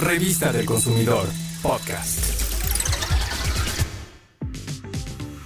Revista del Consumidor, podcast.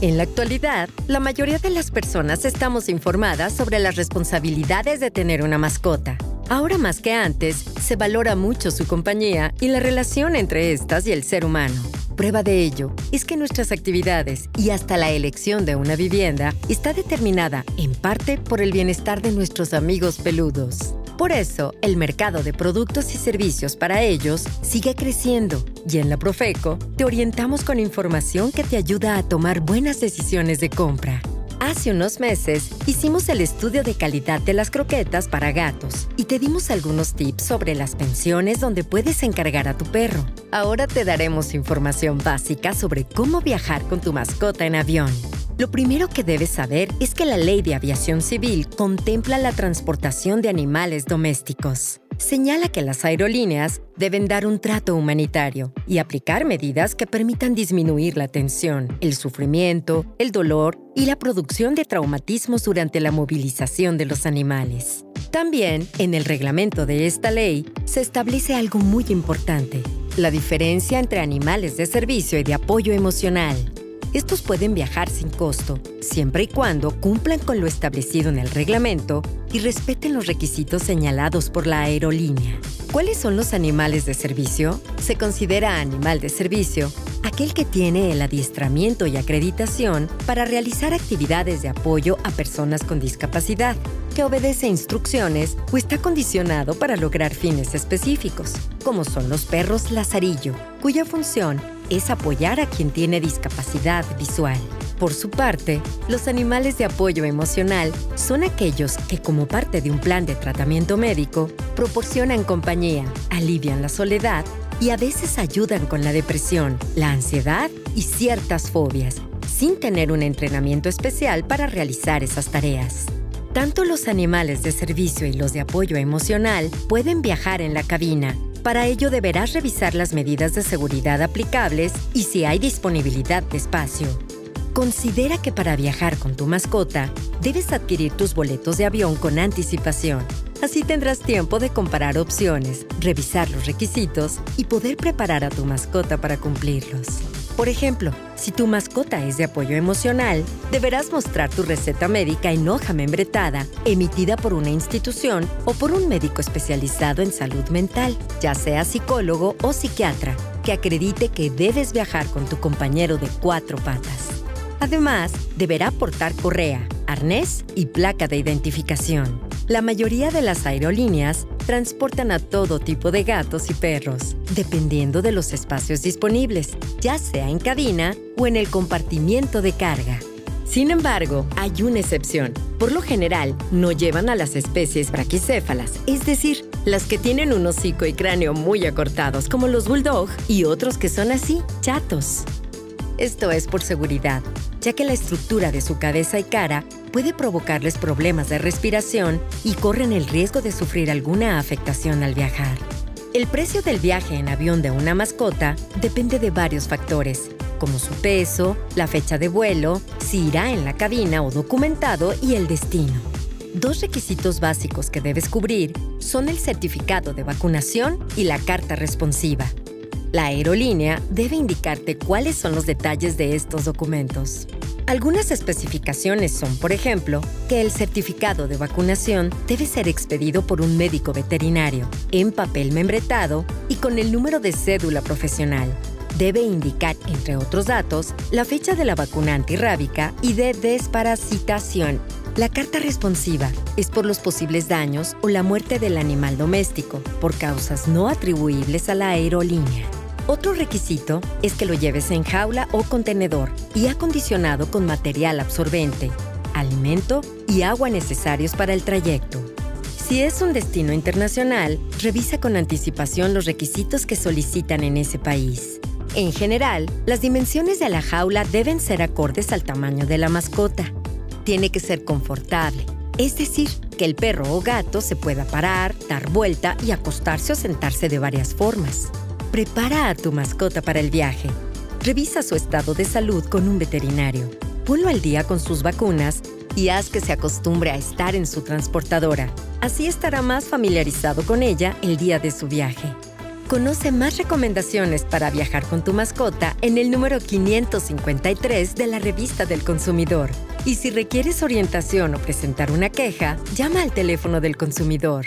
En la actualidad, la mayoría de las personas estamos informadas sobre las responsabilidades de tener una mascota. Ahora más que antes, se valora mucho su compañía y la relación entre estas y el ser humano. Prueba de ello es que nuestras actividades y hasta la elección de una vivienda está determinada en parte por el bienestar de nuestros amigos peludos. Por eso, el mercado de productos y servicios para ellos sigue creciendo y en la Profeco te orientamos con información que te ayuda a tomar buenas decisiones de compra. Hace unos meses hicimos el estudio de calidad de las croquetas para gatos y te dimos algunos tips sobre las pensiones donde puedes encargar a tu perro. Ahora te daremos información básica sobre cómo viajar con tu mascota en avión. Lo primero que debes saber es que la Ley de Aviación Civil contempla la transportación de animales domésticos. Señala que las aerolíneas deben dar un trato humanitario y aplicar medidas que permitan disminuir la tensión, el sufrimiento, el dolor y la producción de traumatismos durante la movilización de los animales. También, en el reglamento de esta ley, se establece algo muy importante, la diferencia entre animales de servicio y de apoyo emocional. Estos pueden viajar sin costo, siempre y cuando cumplan con lo establecido en el reglamento y respeten los requisitos señalados por la aerolínea. ¿Cuáles son los animales de servicio? Se considera animal de servicio aquel que tiene el adiestramiento y acreditación para realizar actividades de apoyo a personas con discapacidad, que obedece instrucciones o está condicionado para lograr fines específicos, como son los perros lazarillo, cuya función es apoyar a quien tiene discapacidad visual. Por su parte, los animales de apoyo emocional son aquellos que como parte de un plan de tratamiento médico proporcionan compañía, alivian la soledad y a veces ayudan con la depresión, la ansiedad y ciertas fobias, sin tener un entrenamiento especial para realizar esas tareas. Tanto los animales de servicio y los de apoyo emocional pueden viajar en la cabina para ello deberás revisar las medidas de seguridad aplicables y si hay disponibilidad de espacio. Considera que para viajar con tu mascota, debes adquirir tus boletos de avión con anticipación. Así tendrás tiempo de comparar opciones, revisar los requisitos y poder preparar a tu mascota para cumplirlos. Por ejemplo, si tu mascota es de apoyo emocional, deberás mostrar tu receta médica en hoja membretada, emitida por una institución o por un médico especializado en salud mental, ya sea psicólogo o psiquiatra, que acredite que debes viajar con tu compañero de cuatro patas. Además, deberá portar correa, arnés y placa de identificación. La mayoría de las aerolíneas transportan a todo tipo de gatos y perros, dependiendo de los espacios disponibles, ya sea en cabina o en el compartimiento de carga. Sin embargo, hay una excepción. Por lo general, no llevan a las especies braquicéfalas, es decir, las que tienen un hocico y cráneo muy acortados, como los bulldog, y otros que son así, chatos. Esto es por seguridad, ya que la estructura de su cabeza y cara puede provocarles problemas de respiración y corren el riesgo de sufrir alguna afectación al viajar. El precio del viaje en avión de una mascota depende de varios factores, como su peso, la fecha de vuelo, si irá en la cabina o documentado y el destino. Dos requisitos básicos que debes cubrir son el certificado de vacunación y la carta responsiva. La aerolínea debe indicarte cuáles son los detalles de estos documentos. Algunas especificaciones son, por ejemplo, que el certificado de vacunación debe ser expedido por un médico veterinario, en papel membretado y con el número de cédula profesional. Debe indicar, entre otros datos, la fecha de la vacuna antirrábica y de desparasitación. La carta responsiva es por los posibles daños o la muerte del animal doméstico por causas no atribuibles a la aerolínea. Otro requisito es que lo lleves en jaula o contenedor y acondicionado con material absorbente, alimento y agua necesarios para el trayecto. Si es un destino internacional, revisa con anticipación los requisitos que solicitan en ese país. En general, las dimensiones de la jaula deben ser acordes al tamaño de la mascota. Tiene que ser confortable, es decir, que el perro o gato se pueda parar, dar vuelta y acostarse o sentarse de varias formas. Prepara a tu mascota para el viaje. Revisa su estado de salud con un veterinario. Ponlo al día con sus vacunas y haz que se acostumbre a estar en su transportadora. Así estará más familiarizado con ella el día de su viaje. Conoce más recomendaciones para viajar con tu mascota en el número 553 de la revista del consumidor. Y si requieres orientación o presentar una queja, llama al teléfono del consumidor.